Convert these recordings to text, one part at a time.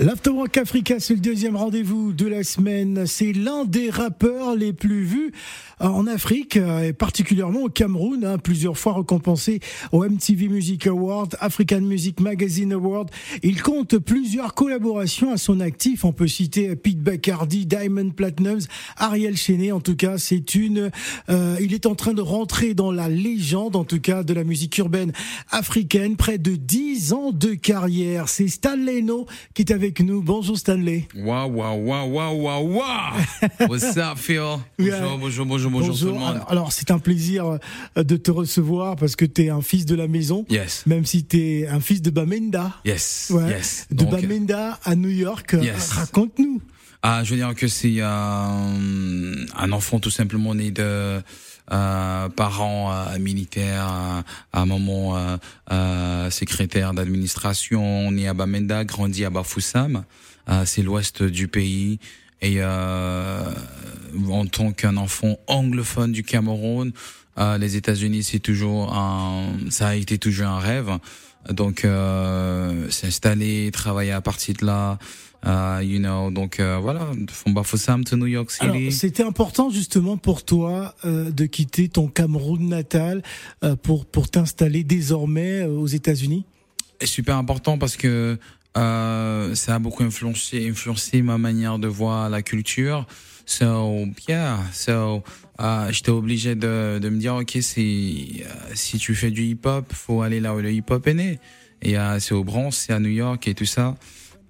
L'Afterwork Africa, c'est le deuxième rendez-vous de la semaine. C'est l'un des rappeurs les plus vus en Afrique, et particulièrement au Cameroun, hein, plusieurs fois récompensé au MTV Music Award, African Music Magazine Award. Il compte plusieurs collaborations à son actif. On peut citer Pete Bacardi, Diamond Platinums, Ariel Chenet. En tout cas, c'est une. Euh, il est en train de rentrer dans la légende, en tout cas, de la musique urbaine africaine. Près de 10 ans de carrière. C'est Stanley No qui est avec nous. Bonjour Stanley. Waouh, waouh, waouh, waouh, waouh, waouh. What's up, Phil? Bonjour, bonjour, bonjour, bonjour, tout le monde. Alors, c'est un plaisir euh, de te recevoir parce que tu es un fils de la maison. Yes. Même si tu es un fils de Bamenda. Yes. Ouais. Yes. De Donc, Bamenda à New York. Yes. Raconte-nous. Ah, je veux dire que c'est euh, un enfant tout simplement né de euh, parents euh, militaires, euh, à un moment euh, euh, secrétaire d'administration, né à Bamenda, grandi à Bafoussam, c'est l'ouest du pays. Et en tant qu'un enfant anglophone du Cameroun, les États-Unis, c'est toujours un, ça a été toujours un rêve. Donc, s'installer, travailler à partir de là. Uh, you know, donc euh, voilà, from Bafoussam to New York City. C'était important justement pour toi euh, de quitter ton Cameroun natal euh, pour pour t'installer désormais euh, aux États-Unis? Super important parce que ça a beaucoup influencé, influencé ma manière de voir la culture. So yeah, so uh, j'étais obligé de, de me dire ok, si si tu fais du hip hop, faut aller là où le hip hop est né. Et uh, c'est au Bronx, c'est à New York et tout ça.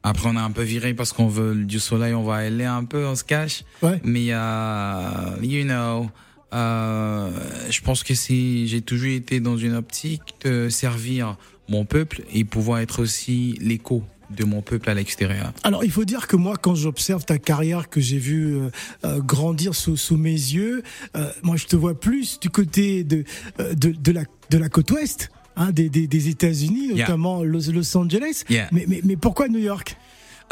Après, on a un peu viré parce qu'on veut du soleil, on va aller un peu, on se cache. Ouais. Mais, uh, you know, euh, je pense que si j'ai toujours été dans une optique de servir mon peuple et pouvoir être aussi l'écho de mon peuple à l'extérieur. Alors il faut dire que moi quand j'observe ta carrière que j'ai vu euh, euh, grandir sous, sous mes yeux, euh, moi je te vois plus du côté de de, de la de la côte ouest. Hein, des, des, des États-Unis, notamment yeah. Los, Los, Angeles. Yeah. Mais, mais, mais pourquoi New York?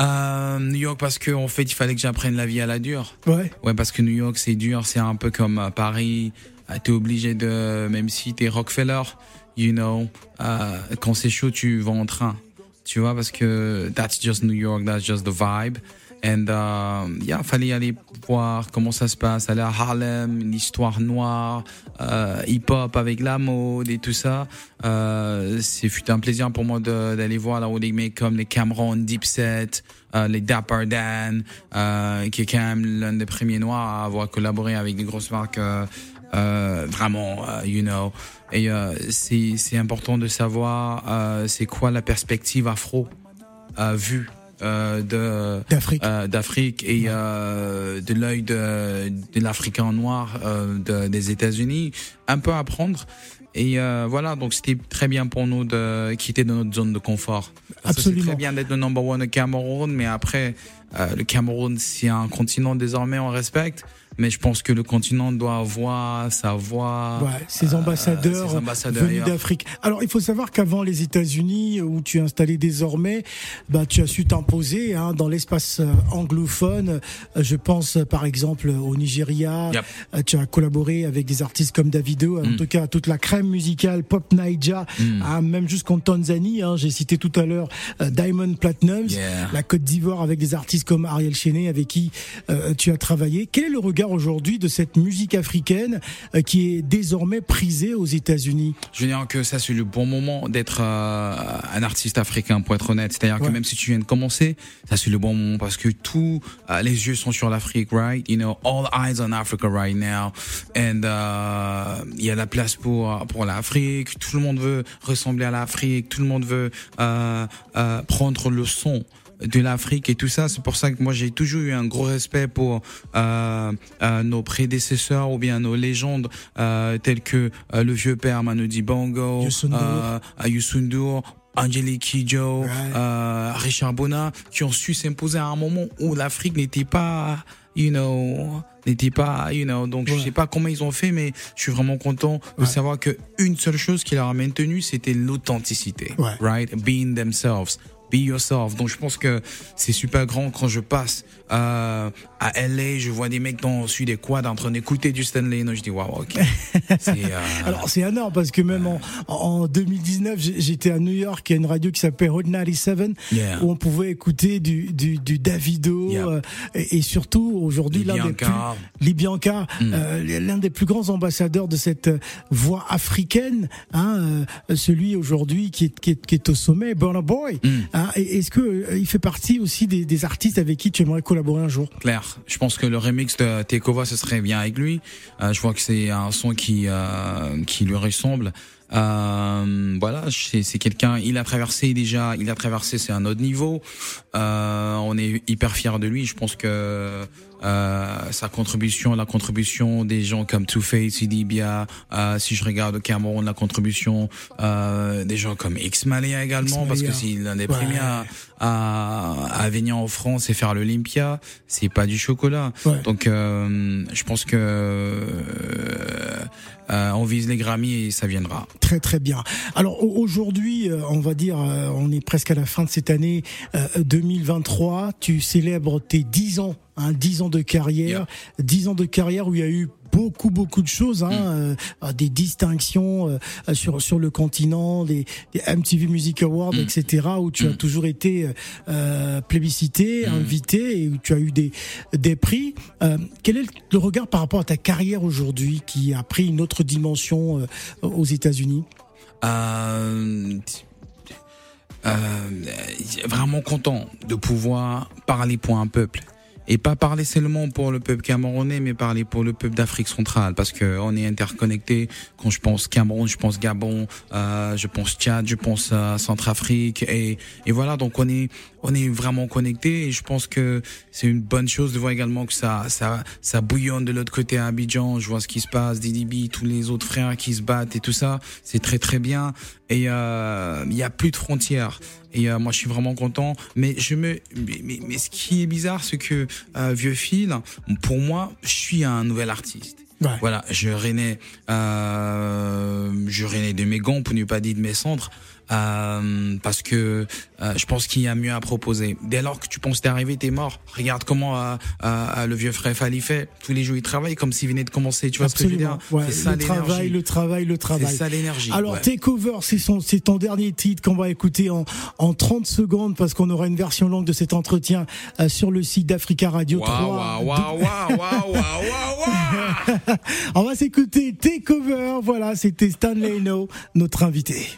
Euh, New York parce que en fait il fallait que j'apprenne la vie à la dure. Ouais. Ouais parce que New York c'est dur, c'est un peu comme euh, Paris. T'es obligé de même si t'es Rockefeller, you know, euh, quand c'est chaud tu vas en train. Tu vois parce que that's just New York, that's just the vibe. And uh, yeah, fallait aller voir comment ça se passe, aller à Harlem, l'histoire noire, euh, hip-hop avec la mode et tout ça. Euh, c'est un plaisir pour moi d'aller voir là où des mecs comme les Cameron, Dipset, euh, les Dapper Dan, euh, qui est quand même l'un des premiers noirs à avoir collaboré avec des grosses marques. Euh, vraiment, you know. Et c'est important de savoir c'est quoi la perspective afro vue euh, de d'Afrique. euh, d'Afrique et euh, de l'œil de, de l'Africain noir euh, de, des États-Unis. Un peu apprendre et euh, voilà. Donc c'était très bien pour nous de quitter de notre zone de confort. Absolument c'est très bien d'être le number one au Cameroun mais après euh, le Cameroun c'est un continent désormais on respecte mais je pense que le continent doit avoir sa voix. Ouais, ses ambassadeurs, euh, ses ambassadeurs venus d'Afrique. Alors, il faut savoir qu'avant les États-Unis, où tu es installé désormais, bah, tu as su t'imposer hein, dans l'espace anglophone. Je pense par exemple au Nigeria. Yep. Tu as collaboré avec des artistes comme Davido, en Mm. tout cas toute la crème musicale pop Naija, Mm. hein, même jusqu'en Tanzanie. Hein, J'ai cité tout à l'heure euh, Diamond Platinums, Yeah. la Côte d'Ivoire avec des artistes comme Ariel Chenet avec qui euh, tu as travaillé. Quel est le regard aujourd'hui de cette musique africaine euh, qui est désormais prisée aux États-Unis Je veux dire que ça c'est le bon moment d'être euh, un artiste africain pour être honnête. C'est-à-dire Ouais. que même si tu viens de commencer, ça c'est le bon moment parce que tous euh, les yeux sont sur l'Afrique, right? You know, all eyes on Africa right now. And il y a la place pour pour l'Afrique. Tout le monde veut ressembler à l'Afrique. Tout le monde veut prendre le son de l'Afrique et tout ça. C'est pour ça que moi j'ai toujours eu un gros respect pour euh, euh, nos prédécesseurs ou bien nos légendes euh, telles que euh, le vieux père Manu Dibango, Youssou N'Dour. euh, Angelique Kidjo, euh, Richard Bona, qui ont su s'imposer à un moment où l'Afrique n'était pas, you know, n'était pas, you know. Donc Ouais. je sais pas comment ils ont fait, mais je suis vraiment content de Ouais. savoir que une seule chose qui leur a maintenu, c'était l'authenticité, Ouais. right, being themselves. Be yourself. Donc je pense que c'est super grand quand je passe euh, à LA, je vois des mecs dans suis des quads en train d'écouter du Stanley. Non, je dis waouh, ok. Euh... Alors c'est énorme parce que même en, en 2019, j'étais à New York, il y a une radio qui s'appelle Hot 97 yeah. où on pouvait écouter du, du, du Davido yeah. euh, et, et, surtout aujourd'hui l'un des plus Libianca, mm. l'un des plus grands ambassadeurs de cette voix africaine, hein, celui aujourd'hui qui est, qui, est, qui est au sommet, Burna Boy. Mm. Hein, Est-ce que euh, il fait partie aussi des, artistes avec qui tu aimerais collaborer un jour? Claire, je pense que le remix de Tekova ce serait bien avec lui. Euh, je vois que c'est un son qui euh, qui lui ressemble. Euh, voilà, c'est quelqu'un. Il a traversé déjà. Il a traversé, c'est un autre niveau. Euh, on est hyper fiers de lui. Je pense que euh, sa contribution, la contribution des gens comme Two Face, Idibia, euh, si je regarde au Cameroun, la contribution euh, des gens comme X Malia également, parce que c'est l'un des premiers à, à, à, venir en France et faire l'Olympia. C'est pas du chocolat. Ouais. Donc, euh, je pense que euh, on vise les Grammy et ça viendra. Très très bien. Alors aujourd'hui, on va dire, on est presque à la fin de cette année 2023. Tu célèbres tes 10 ans hein, 10 ans de carrière, yeah. 10 ans de carrière où il y a eu beaucoup beaucoup de choses, hein, mm. euh, des distinctions euh, sur sur le continent, des, des MTV Music Awards, mm. etc. où tu mm. as toujours été euh, plébiscité, invité et où tu as eu des des prix. Euh, quel est le regard par rapport à ta carrière aujourd'hui qui a pris une autre dimension euh, aux États-Unis? Euh, vraiment content de pouvoir parler pour un peuple et pas parler seulement pour le peuple camerounais, mais parler pour le peuple d'Afrique centrale, parce que on est interconnecté. Quand je pense Cameroun, je pense Gabon, euh, je pense Tchad, je pense euh, Centrafrique, et, et voilà. Donc on est on est vraiment connecté, et je pense que c'est une bonne chose de voir également que ça ça ça bouillonne de l'autre côté à Abidjan. Je vois ce qui se passe, DDB, tous les autres frères qui se battent et tout ça, c'est très très bien. Et euh, il y a plus de frontières. Et euh, moi, je suis vraiment content. Mais je me, mais, mais, mais ce qui est bizarre, c'est que euh, vieux fil, pour moi, je suis un nouvel artiste. Ouais. Voilà, je renais, euh, je renais de mes gants pour ne pas dire de mes centres. Euh, parce que euh, je pense qu'il y a mieux à proposer. Dès lors que tu penses t'es arrivé, t'es mort. Regarde comment euh, euh, le vieux frère Fali fait. Tous les jours, il travaille comme s'il venait de commencer. Tu vois Absolument. ce que je veux dire ouais. C'est ça le travail, le travail, le travail. C'est ça l'énergie. Alors, ouais. Takeover, c'est son, c'est ton dernier titre qu'on va écouter en, en 30 secondes parce qu'on aura une version longue de cet entretien euh, sur le site d'Africa Radio wow, 3. Wow, wow, wow, wow, wow, wow, On va s'écouter Takeover. Voilà, c'était Stanley No, notre invité.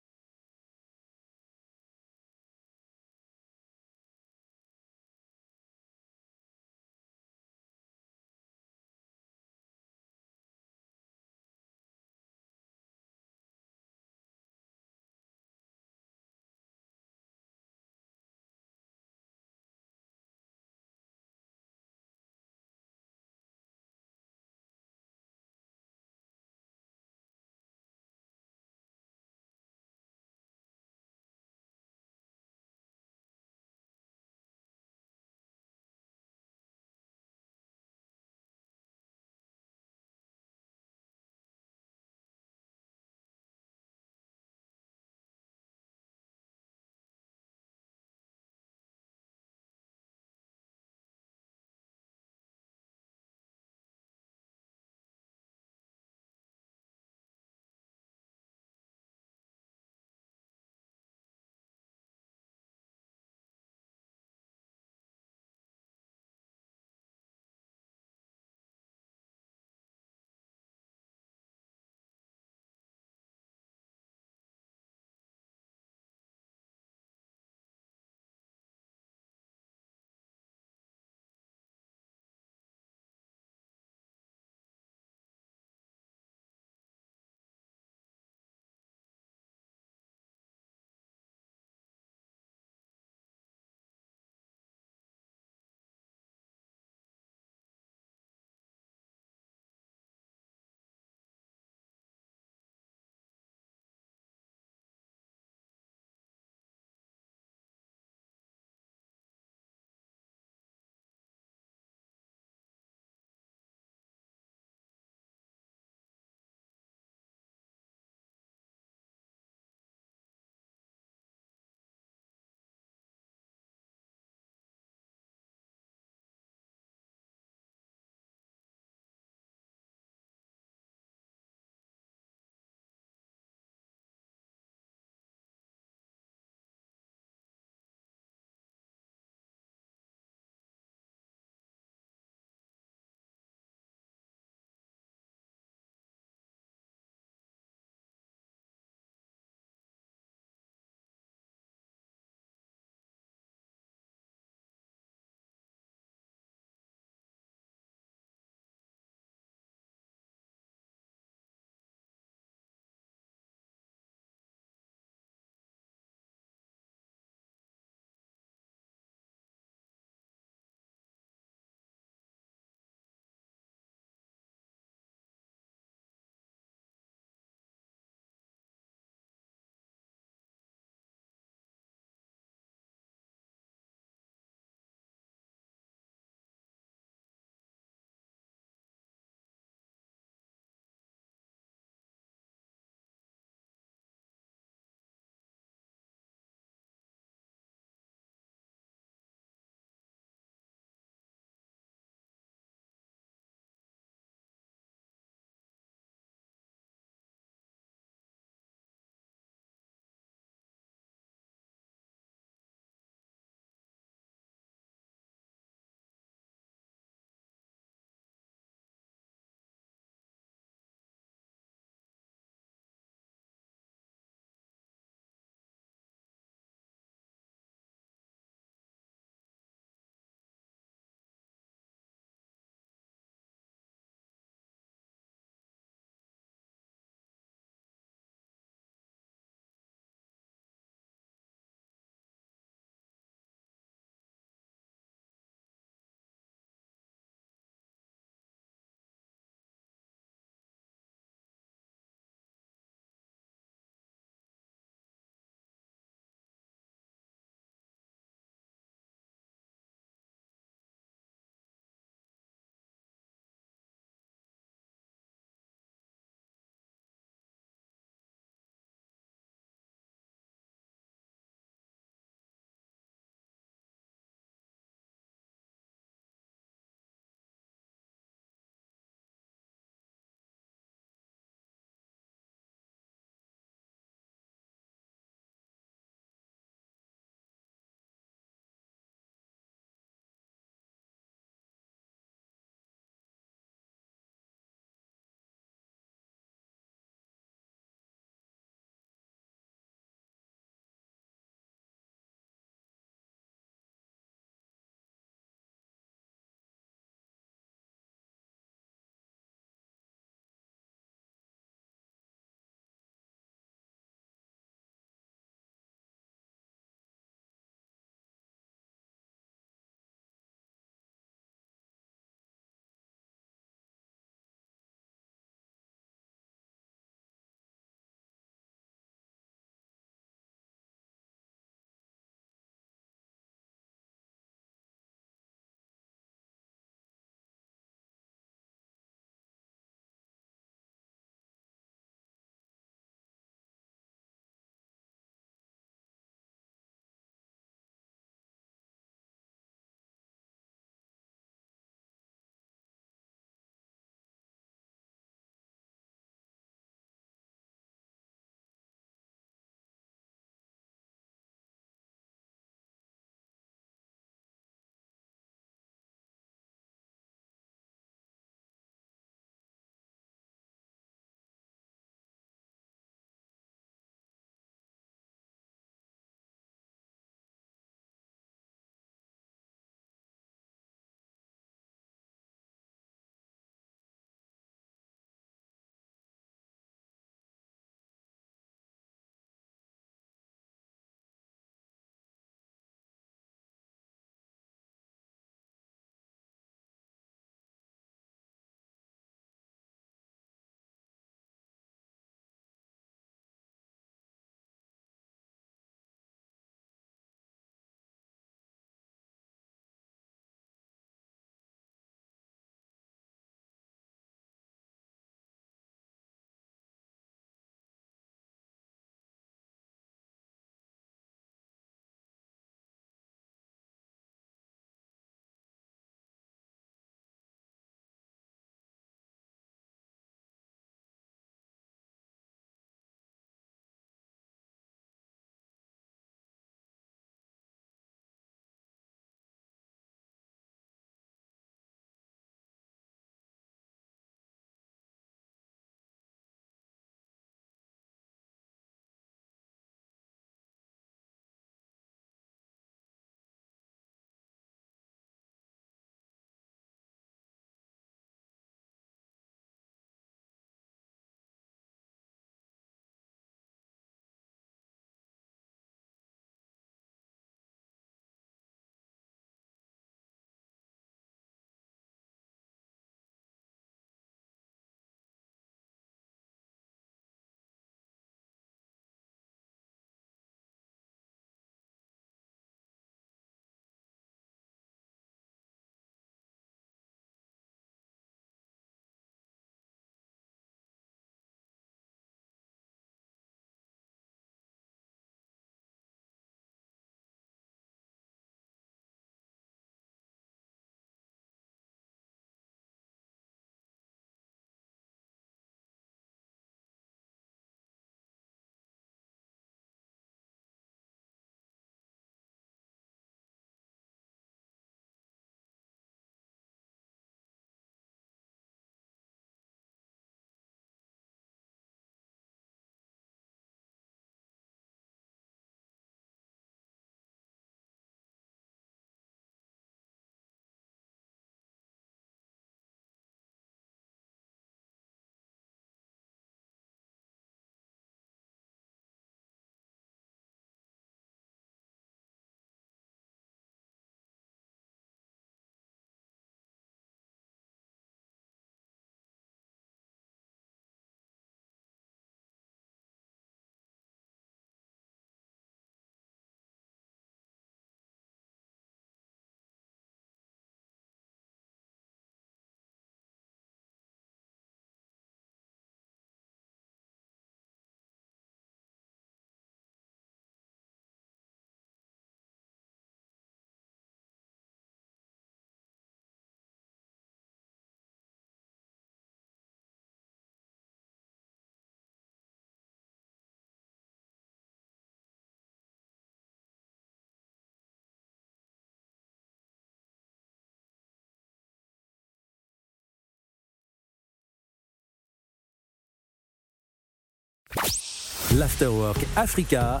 L'Afterwork Africa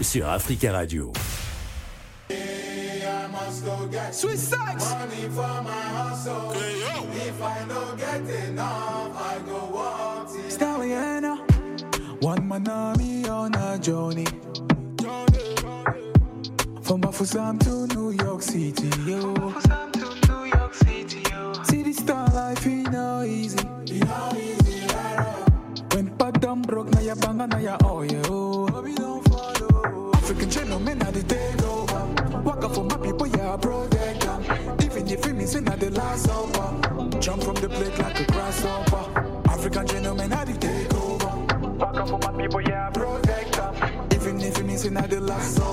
sur Africa Radio. Stallion, one man army on a journey. From Bafusam to New York City, yo. See the star life ain't no easy. Broke, now ya banga, now ya oh yo. African gentlemen, they take over. Walk up for my people, yeah, protect them. Even if it means not the last supper. Jump from the plate like a grasshopper. African gentlemen, they take over. Walk up for my people, yeah, protect them. Even if it means not the last supper.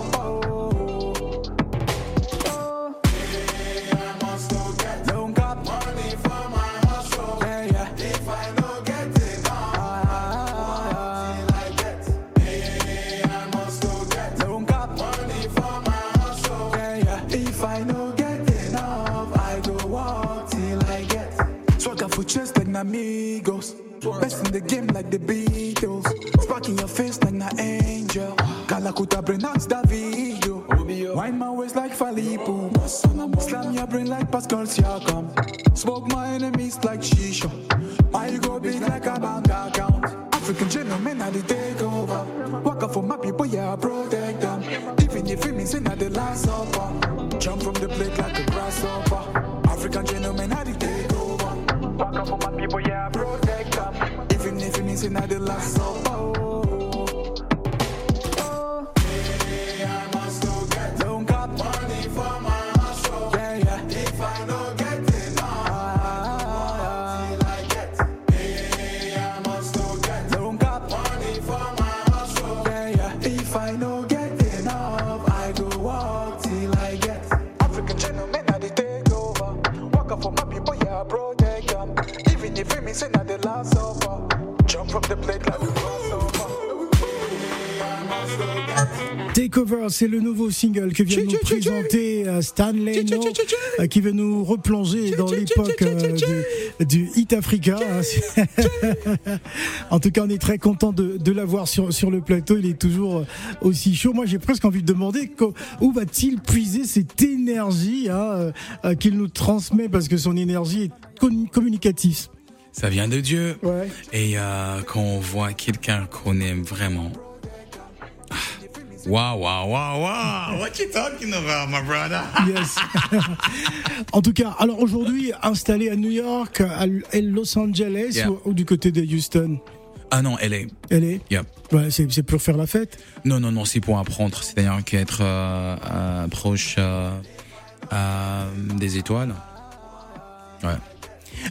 Jump from the plate like a Takeover, c'est le nouveau single que vient nous présenter euh, Stanley No, euh, qui veut nous replonger dans l'époque euh, du, du Hit Africa. en tout cas, on est très content de, de l'avoir sur, sur le plateau. Il est toujours aussi chaud. Moi, j'ai presque envie de demander où va-t-il puiser cette énergie hein, euh, euh, qu'il nous transmet parce que son énergie est communicative. Ça vient de Dieu. Ouais. Et euh, quand on voit quelqu'un qu'on aime vraiment. Waouh, waouh, waouh, waouh. What you talking about, my brother? Yes. en tout cas, alors aujourd'hui, installé à New York, à Los Angeles Yeah. ou, ou du côté de Houston? Ah non, elle est. Elle est Yep. ouais, c'est, c'est pour faire la fête? Non, non, non, c'est pour apprendre. C'est-à-dire qu'être euh, euh, proche euh, euh, des étoiles. Ouais.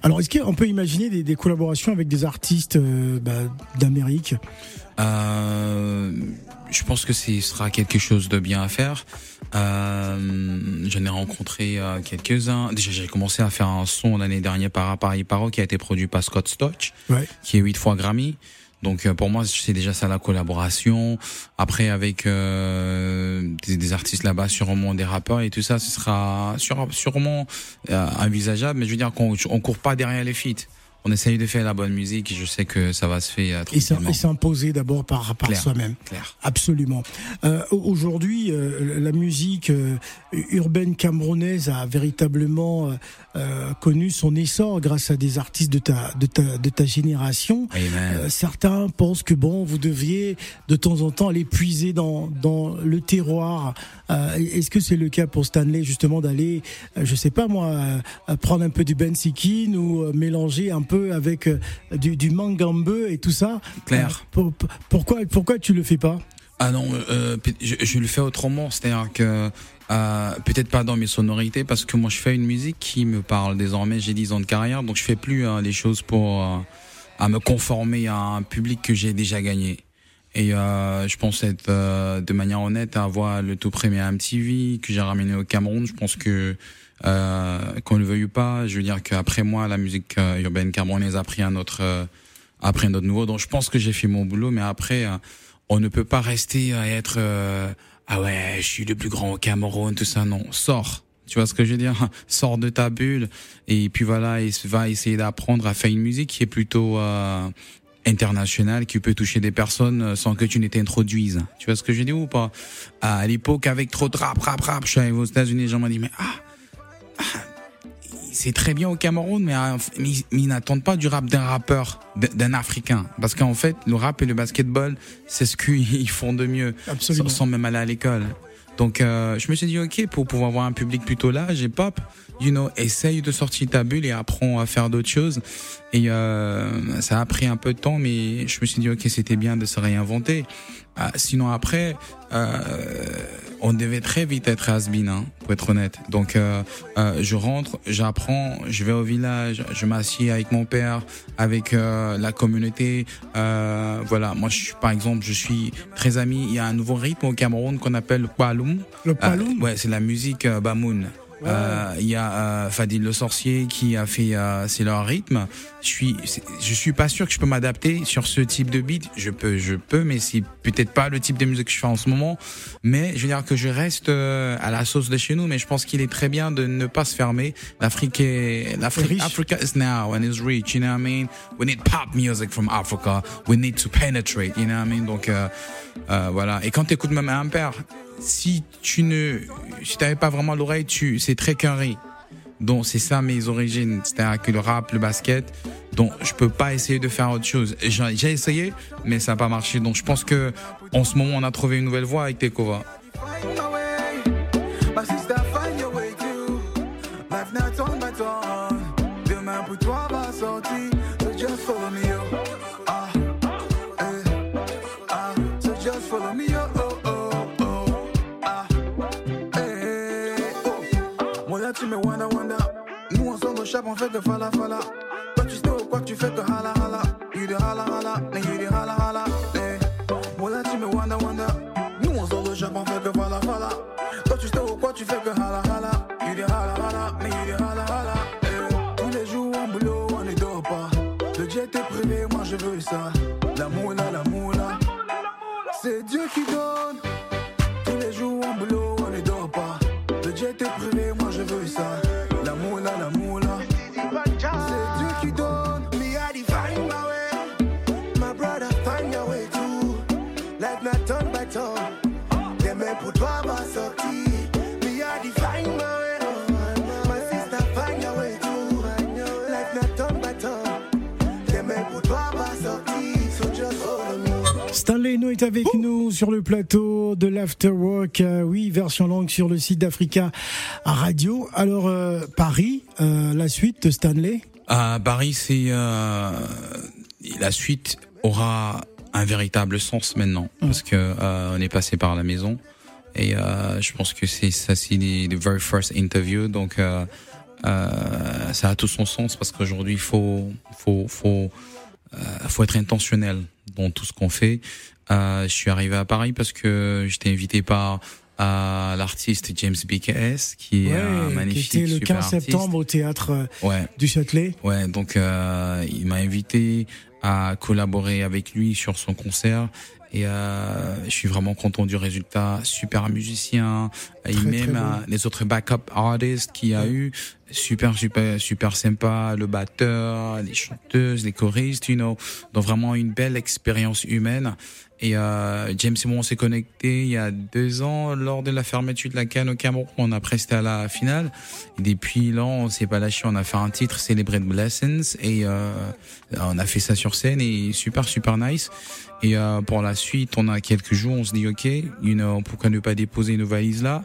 Alors, est-ce qu'on peut imaginer des, des collaborations avec des artistes euh, bah, d'Amérique? Euh, je pense que ce sera quelque chose de bien à faire. Euh, J'en ai rencontré euh, quelques-uns. Déjà, j'ai commencé à faire un son l'année dernière par Paris Paro qui a été produit par Scott Storch, Ouais. qui est huit fois Grammy. Donc euh, pour moi, c'est déjà ça la collaboration. Après, avec euh, des, des artistes là-bas, sûrement des rappeurs et tout ça, ce sera sûre- sûrement euh, envisageable. Mais je veux dire qu'on on court pas derrière les feats. On essaye de faire la bonne musique et je sais que ça va se faire euh, tranquillement. et s'imposer d'abord par, soi-même. Absolument. Euh, Aujourd'hui, euh, la musique euh, urbaine camerounaise a véritablement connu son essor grâce à des artistes de ta, de ta, de ta génération. Certains pensent que bon, vous deviez de temps en temps aller puiser dans dans le terroir. Est-ce que c'est le cas pour Stanley justement d'aller, je sais pas moi, prendre un peu du Ben Sikin ou mélanger un peu avec euh, du, du et tout ça Clair. Euh, pour- pour- pourquoi pourquoi tu le fais pas? Ah non, euh, je, je le fais autrement, c'est-à-dire que euh, peut-être pas dans mes sonorités, parce que moi je fais une musique qui me parle désormais. J'ai 10 ans de carrière, donc je fais plus euh, les choses pour euh, à me conformer à un public que j'ai déjà gagné. Et euh, je pense être euh, de manière honnête à avoir le tout premier MTV que j'ai ramené au Cameroun. Je pense que euh, qu'on le veuille ou pas, je veux dire qu'après moi la musique euh, urbaine camerounaise a pris un autre euh, a pris un autre niveau. Donc je pense que j'ai fait mon boulot, mais après euh, on ne peut pas rester à être ah ouais je suis le plus grand au Cameroun tout ça non sors tu vois ce que je veux dire? Sors de ta bulle et puis voilà et va essayer d'apprendre à faire une musique qui est plutôt euh, international qui peut toucher des personnes sans que tu ne t'introduises. Tu vois ce que je dis ou pas? À l'époque, avec trop de rap, rap, rap, je suis arrivé aux États-Unis, les gens m'ont dit mais ah, ah c'est très bien au Cameroun, mais, euh, mais, ils n'attendent pas du rap d'un rappeur, d'un Africain. Parce qu'en fait, le rap et le basketball, c'est ce qu'ils font de mieux, Absolument. sans même aller à l'école. Donc, euh, je me suis dit, ok, pour pouvoir avoir un public plutôt large et pop, you know, essaye de sortir ta bulle et apprends à faire d'autres choses. Et euh, ça a pris un peu de temps, mais je me suis dit, ok, c'était bien de se réinventer. Ah, sinon après, euh, on devait très vite être has hein, pour être honnête. Donc euh, euh, je rentre, j'apprends, je vais au village, je m'assieds avec mon père, avec euh, la communauté. Euh, voilà, moi je par exemple, je suis très ami. Il y a un nouveau rythme au Cameroun qu'on appelle le paloum. Le paloum. ouais, c'est la musique euh. Euh, Il y a euh, Fadil le sorcier qui a fait euh, c'est leur rythme. Je suis je suis pas sûr que je peux m'adapter sur ce type de beat. Je peux je peux mais c'est peut-être pas le type de musique que je fais en ce moment. Mais je veux dire que je reste euh, à la sauce de chez nous. Mais je pense qu'il est très bien de ne pas se fermer. L'Afrique est l'Afrique riche. Africa is now and is rich. You know what I mean? We need pop music from Africa. We need to penetrate. You know what I mean? Donc euh, euh, voilà. Et quand tu écoutes même un père, si tu ne, si t'avais pas vraiment l'oreille, tu, c'est très curry. Donc c'est ça mes origines, c'est-à-dire que le rap, le basket. Donc je peux pas essayer de faire autre chose. J'ai essayé, mais ça n'a pas marché. Donc je pense que en ce moment on a trouvé une nouvelle voie avec Tekova. Find my way. Chap, on fait que fala fala. Toi, tu sais quoi que tu fais que hala hala. You the hala hala, you the hala hala. Est avec nous sur le plateau de l'Afterwork. Euh, oui, version longue sur le site d'Africa Radio. Alors, euh, Paris, euh, la suite de Stanley À Paris, c'est la suite aura un véritable sens maintenant parce que euh, on est passé par la maison et je pense que c'est ça c'est les, les very first interview donc ça a tout son sens parce qu'aujourd'hui il faut faut faut faut être intentionnel dans tout ce qu'on fait. Euh, je suis arrivé à Paris parce que j'étais invité par euh, l'artiste James BKS qui est un qui magnifique était le super 15 artiste. septembre au théâtre euh, Ouais. du Châtelet. Ouais, donc euh, il m'a invité à collaborer avec lui sur son concert et euh, je suis vraiment content du résultat. Super musicien et Très, même euh, les autres backup artists qu'il y a eu, super super super sympa. Le batteur, les chanteuses, les choristes, you know, donc vraiment une belle expérience humaine. Et euh, James et moi on s'est connecté il y a deux ans lors de la fermeture de la Cannes au Cameroun. On a presté à la finale. Et depuis là, on s'est pas lâché. On a fait un titre, Celebrate Blessings, et euh, on a fait ça sur scène et super super nice. Et euh, pour la suite, on a quelques jours, on se dit ok, you know, pourquoi ne pas déposer nos valises là?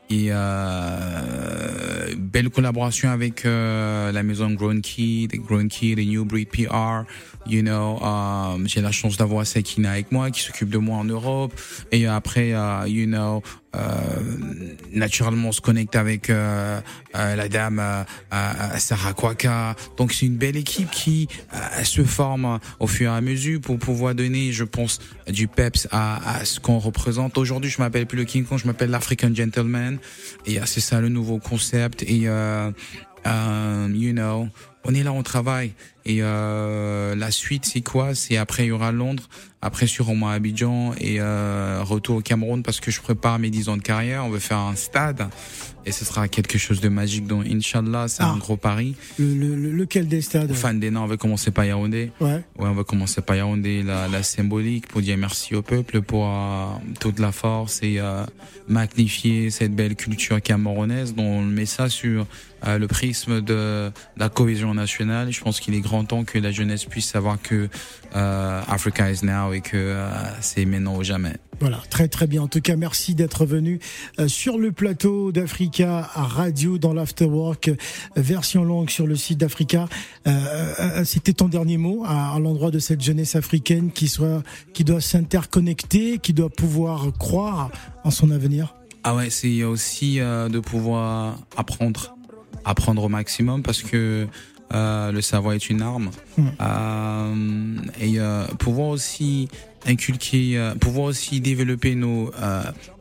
et euh, belle collaboration avec euh, la maison Grown Kid, Grown Kid et New Breed PR. You know, euh, j'ai la chance d'avoir Sakina avec moi qui s'occupe de moi en Europe. Et après, euh, you know, euh, naturellement, on se connecte avec euh, euh, la dame euh, euh, Sarah Kwaka. Donc c'est une belle équipe qui euh, se forme au fur et à mesure pour pouvoir donner, je pense, du peps à, à ce qu'on représente. Aujourd'hui, je m'appelle plus le King Kong, je m'appelle l'African Gentleman. Et euh, c'est ça le nouveau concept. Et euh, you know, on est là, on travaille. Et la suite, c'est quoi? C'est après il y aura Londres, après sûrement Abidjan et euh, retour au Cameroun parce que je prépare mes 10 ans de carrière. On veut faire un stade et ce sera quelque chose de magique. Donc Inch'Allah, c'est un Ah. gros pari. Le, le- le- lequel des stades? Fan des on va commencer par Yaoundé. Ouais. Ouais, on va commencer par Yaoundé, la, la symbolique, pour dire merci au peuple pour euh, toute la force et euh, magnifier cette belle culture camerounaise. dont on met ça sur euh, le prisme de la cohésion nationale. Je pense qu'il est grand temps que la jeunesse puisse savoir que euh, Africa is now et que euh, c'est maintenant ou jamais. Voilà, très très bien. En tout cas, merci d'être venu euh, sur le plateau d'Africa Radio dans l'Afterwork, euh, version longue sur le site d'Africa. Euh, C'était ton dernier mot à, à l'endroit de cette jeunesse africaine qui soit, qui doit s'interconnecter, qui doit pouvoir croire en son avenir? Ah ouais, c'est aussi euh, de pouvoir apprendre, apprendre au maximum parce que euh, le savoir est une arme. Mm. Euh, et euh, pouvoir aussi inculquer, pouvoir aussi développer nos,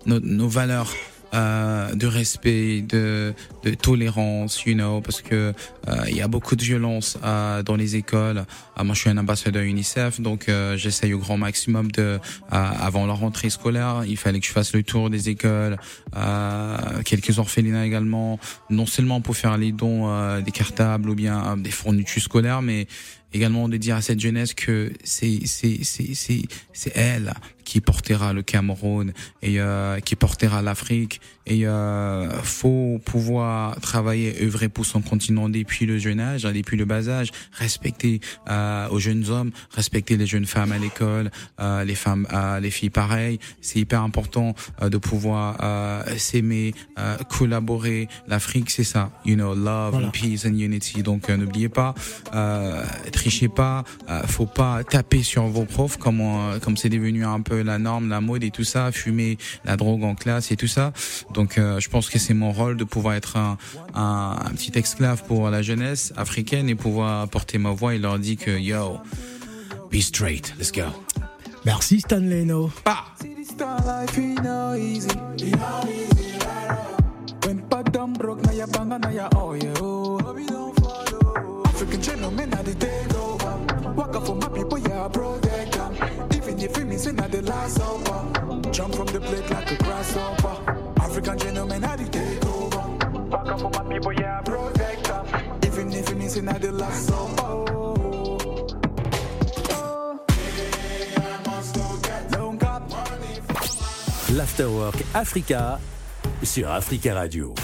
nos, nos valeurs. Euh, de respect, de, de tolérance, you know, parce que euh, il y a beaucoup de violence euh, dans les écoles. Moi, je suis un ambassadeur UNICEF, donc j'essaye au grand maximum de, avant la rentrée scolaire, il fallait que je fasse le tour des écoles, quelques orphelinats également, non seulement pour faire les dons des cartables ou bien des fournitures scolaires, mais également de dire à cette jeunesse que c'est c'est c'est c'est c'est elle qui portera le Cameroun et euh, qui portera l'Afrique. Et euh, faut pouvoir travailler œuvrer pour son continent depuis le jeune âge hein, depuis le bas âge. Respecter euh, aux jeunes hommes respecter les jeunes femmes à l'école euh, les femmes euh, les filles pareil c'est hyper important euh, de pouvoir euh, s'aimer euh, collaborer. l'Afrique c'est ça. You know love Voilà. and peace and unity. Donc n'oubliez pas euh, trichez pas euh, faut pas taper sur vos profs comme on- comme c'est devenu un peu la norme la mode et tout ça fumer la drogue en classe et tout ça donc euh, je pense que c'est mon rôle de pouvoir être un, un, un petit esclave pour la jeunesse africaine et pouvoir porter ma voix et leur dire que yo be straight let's go Merci Stanley No. See this star life, it no easy. It no easy, When bad dumb broke, now you bang and now you yeah. Baby don't follow. African gentlemen, now they take over. Walk up for my people, yeah, protect them. Even if you missing at the last supper, jump from the plate like a grasshopper. African gentlemen, now they take over? Walk up for my people, yeah, protect them. Even if you missing at the last supper. Don't got money. L'Afterwork Africa sur Africa Radio.